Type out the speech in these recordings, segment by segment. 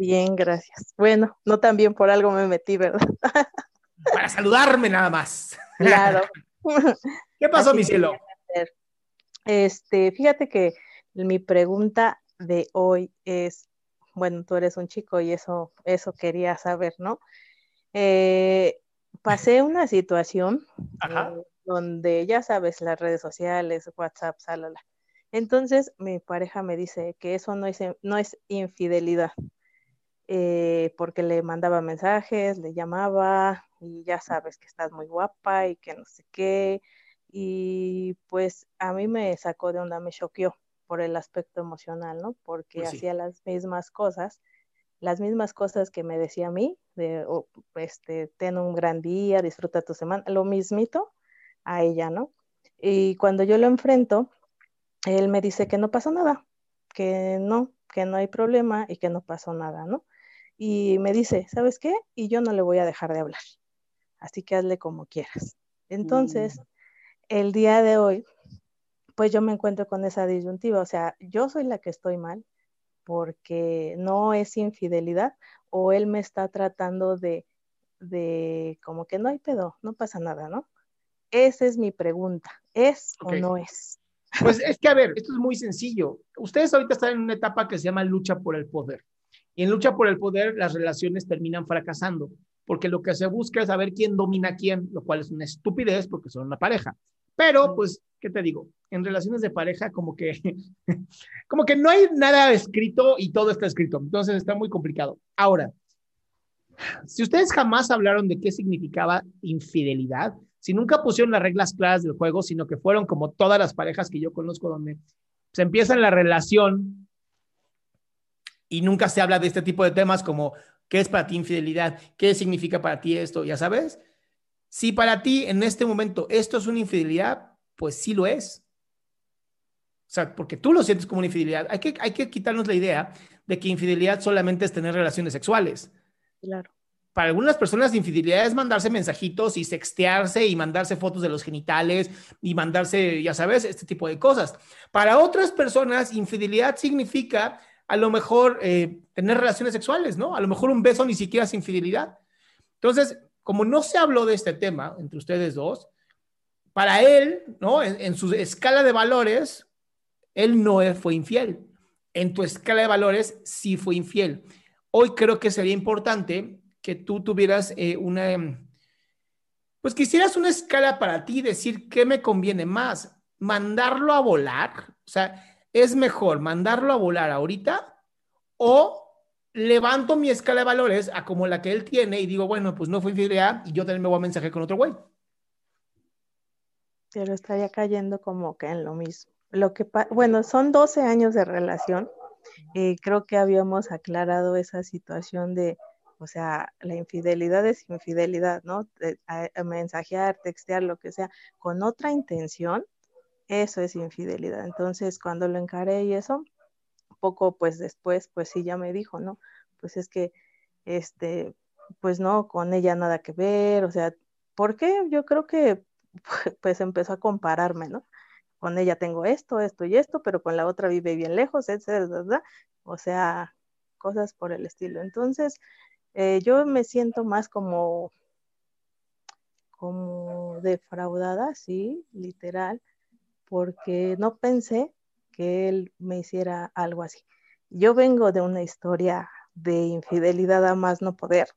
Bien, gracias. Bueno, no tan bien por algo me metí, ¿verdad? Para saludarme nada más. Claro. ¿Qué pasó, Así mi cielo? Este, fíjate que mi pregunta de hoy es, bueno, tú eres un chico y eso, eso quería saber, ¿no? Eh, pasé una situación Ajá. eh, donde ya sabes, las redes sociales, WhatsApp, salala. Entonces, mi pareja me dice que eso no es, no es infidelidad, eh, porque le mandaba mensajes, le llamaba y ya sabes que estás muy guapa y que no sé qué. Y pues a mí me sacó de onda, me choqueó por el aspecto emocional, ¿no? Porque Pues sí. hacía las mismas cosas, las mismas cosas que me decía a mí, de, oh, este, ten un gran día, disfruta tu semana, lo mismito a ella, ¿no? Y cuando yo lo enfrento, él me dice que no pasó nada, que no, que no hay problema y que no pasó nada, ¿no? Y me dice, ¿sabes qué? Y yo no le voy a dejar de hablar, así que hazle como quieras. Entonces, el día de hoy, pues yo me encuentro con esa disyuntiva, o sea, yo soy la que estoy mal porque no es infidelidad o él me está tratando de, de como que no hay pedo, no pasa nada, ¿no? Esa es mi pregunta, ¿es o no es? Pues es que, a ver, esto es muy sencillo. Ustedes ahorita están en una etapa que se llama lucha por el poder. Y en lucha por el poder, las relaciones terminan fracasando, porque lo que se busca es saber quién domina a quién, lo cual es una estupidez porque son una pareja. Pero, pues, ¿qué te digo? En relaciones de pareja, como que, como que no hay nada escrito y todo está escrito. Entonces está muy complicado. Ahora, si ustedes jamás hablaron de qué significaba infidelidad, si nunca pusieron las reglas claras del juego, sino que fueron como todas las parejas que yo conozco donde se empieza la relación y nunca se habla de este tipo de temas como qué es para ti infidelidad, qué significa para ti esto, ya sabes. Si para ti en este momento esto es una infidelidad, pues sí lo es. O sea, porque tú lo sientes como una infidelidad. Hay que, hay que quitarnos la idea de que infidelidad solamente es tener relaciones sexuales Claro. para algunas personas infidelidad es mandarse mensajitos y sextearse y mandarse fotos de los genitales y mandarse, ya sabes, este tipo de cosas. Para otras personas, infidelidad significa a lo mejor eh, tener relaciones sexuales, ¿no? A lo mejor un beso ni siquiera es infidelidad. Entonces, como no se habló de este tema entre ustedes dos, para él, ¿no? En, su escala de valores, él no fue infiel. En tu escala de valores, sí fue infiel. Hoy creo que sería importante que tú tuvieras eh, una, em, pues que hicieras una escala para ti, decir qué me conviene más, mandarlo a volar, o sea, es mejor mandarlo a volar ahorita o levanto mi escala de valores a como la que él tiene y digo, bueno, pues no fue infidelidad y yo también me voy a mensaje con otro güey. Pero estaría cayendo como que en lo mismo. Lo que bueno, son 12 años de relación Y creo que habíamos aclarado esa situación de, o sea, la infidelidad es infidelidad, ¿no? mensajear, textear, lo que sea, con otra intención, eso es infidelidad. Entonces, cuando lo encaré y eso, poco pues después, pues sí, ya me dijo, ¿no? Pues es que, este, pues no, con ella nada que ver, o sea, ¿por qué? Yo creo que pues empezó a compararme, ¿no? Con ella tengo esto, esto y esto, pero con la otra vive bien lejos, etcétera, o sea, cosas por el estilo. Entonces, eh, yo me siento más como, como defraudada, sí, literal, porque no pensé que él me hiciera algo así. Yo vengo de una historia de infidelidad a más no poder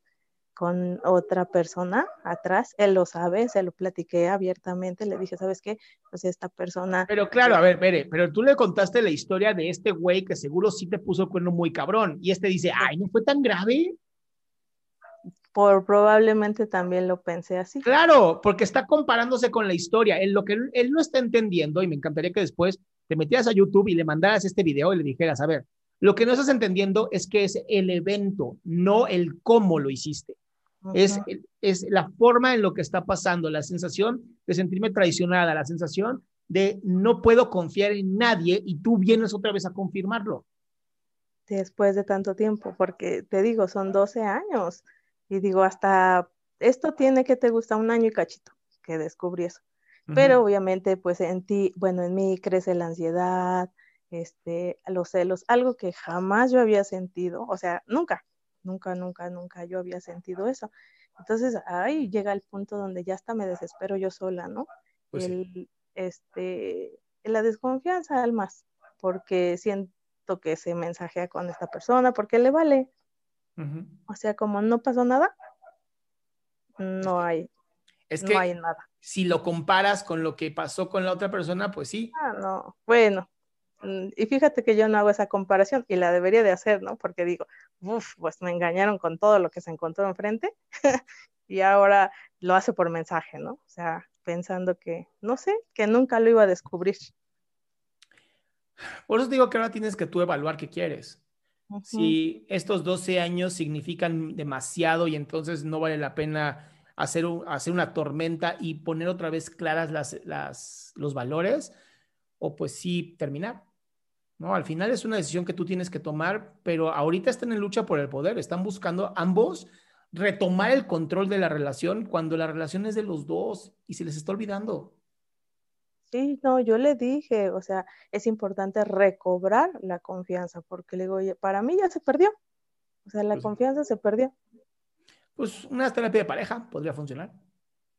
con otra persona atrás, él lo sabe, se lo platiqué abiertamente, le dije, ¿sabes qué? Pues esta persona... Pero claro, a ver, Pere, pero tú le contaste la historia de este güey que seguro sí te puso el cuerno muy cabrón, y este dice, ay, ¿no fue tan grave? Por probablemente también lo pensé así. Claro, porque está comparándose con la historia, en lo que él no está entendiendo, y me encantaría que después te metieras a YouTube y le mandaras este video y le dijeras, a ver, lo que no estás entendiendo es que es el evento, no el cómo lo hiciste. es, es la forma en lo que está pasando, la sensación de sentirme traicionada, la sensación de no puedo confiar en nadie y tú vienes otra vez a confirmarlo. Después de tanto tiempo, porque te digo, son 12 años y digo, hasta esto tiene que te gusta un año y cachito que descubrí eso. Pero obviamente, pues en ti, bueno, en mí crece la ansiedad, este, los celos, algo que jamás yo había sentido, o sea, nunca, nunca, nunca, nunca yo había sentido eso. Entonces, ahí llega el punto donde ya hasta me desespero yo sola, ¿no? Pues el, este, la desconfianza al más, porque siento que se mensajea con esta persona, porque le vale. O sea, como no pasó nada, no hay, es que no hay nada. Si lo comparas con lo que pasó con la otra persona, pues sí. Ah, no. Bueno, mm, y fíjate que yo no hago esa comparación y la debería de hacer, ¿no? Porque digo, uff, pues me engañaron con todo lo que se encontró enfrente y ahora lo hace por mensaje, ¿no? O sea, pensando que, no sé, que nunca lo iba a descubrir. Por eso digo que ahora tienes que tú evaluar qué quieres. Si estos 12 años significan demasiado y entonces no vale la pena hacer, hacer una tormenta y poner otra vez claras las, las, los valores, o pues sí terminar. ¿no? Al final es una decisión que tú tienes que tomar, pero ahorita están en lucha por el poder, están buscando ambos retomar el control de la relación cuando la relación es de los dos y se les está olvidando. Sí, no, yo le dije, o sea, es importante recobrar la confianza, porque le digo, oye, para mí ya se perdió, o sea, la pues confianza se perdió pues una terapia de pareja podría funcionar.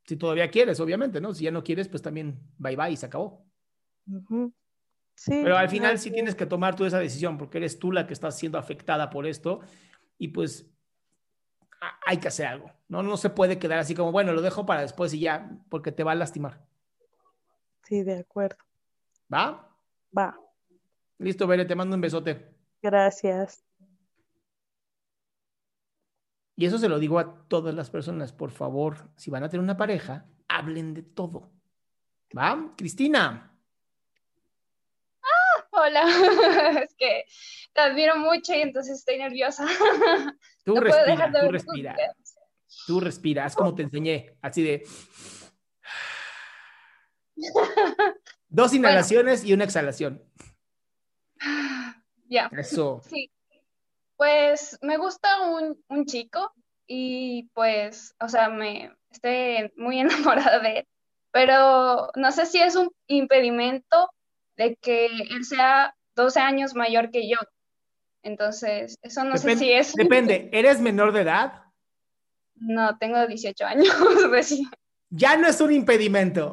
Si todavía quieres, obviamente, ¿no? Si ya no quieres, pues también bye bye y se acabó. Sí. Pero al final sí tienes que tomar tú esa decisión porque eres tú la que estás siendo afectada por esto y pues hay que hacer algo, ¿no? No se puede quedar así como, bueno, lo dejo para después y ya, porque te va a lastimar. Sí, de acuerdo. ¿Va? Va. Listo, Bere, te mando un besote. Gracias. Y eso se lo digo a todas las personas, por favor, si van a tener una pareja, hablen de todo. ¿Va? Cristina. Ah, hola, es que te admiro mucho y entonces estoy nerviosa. Tú respira, tú respira. Tú respiras, como te enseñé, así de... Dos inhalaciones y una exhalación. Ya. Eso. Sí. Pues me gusta un, chico y pues, o sea, me estoy muy enamorada de él, pero no sé si es un impedimento de que él sea 12 años mayor que yo. Entonces, eso no sé si es... Depende, ¿eres menor de edad? No, tengo 18 años recién. Ya no es un impedimento.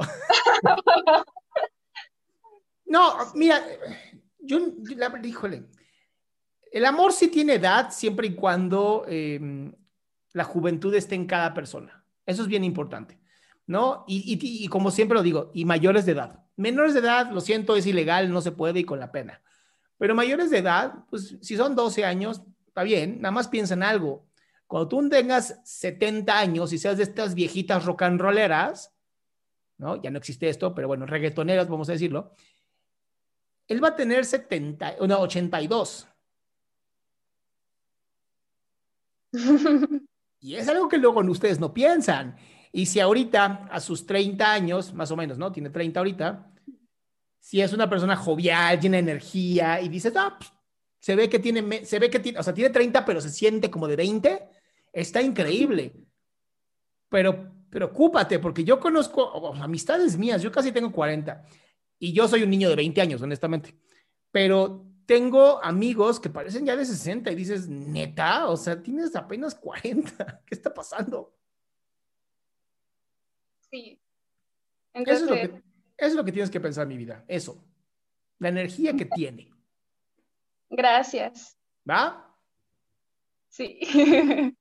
no, mira, yo, yo la, híjole, el amor sí tiene edad siempre y cuando em, la juventud esté en cada persona. Eso es bien importante, ¿no? Y, como siempre lo digo, y mayores de edad. Menores de edad, lo siento, es ilegal, no se puede y con la pena. Pero mayores de edad, pues si son 12 años, está bien, nada más piensa en algo. Cuando tú tengas 70 años y seas de estas viejitas rock and rolleras, ¿no? Ya no existe esto, pero bueno, reggaetoneras, vamos a decirlo. Él va a tener 70, no, 82. y es algo que luego ustedes no piensan. Y si ahorita, a sus 30 años, más o menos, ¿no? Tiene 30 ahorita. Si es una persona jovial, llena de energía y dices, ah, pues, se ve que tiene, se ve que tiene, o sea, tiene 30, pero se siente como de 20 está increíble. Pero preocúpate, porque yo conozco amistades mías, yo casi tengo 40 y yo soy un niño de 20 años, honestamente. Pero tengo amigos que parecen ya de 60 y dices, neta, o sea, tienes apenas 40, ¿qué está pasando? Sí. Eso, es lo que, eso es lo que tienes que pensar, mi vida, eso, la energía que tiene. Gracias. ¿Va? Sí.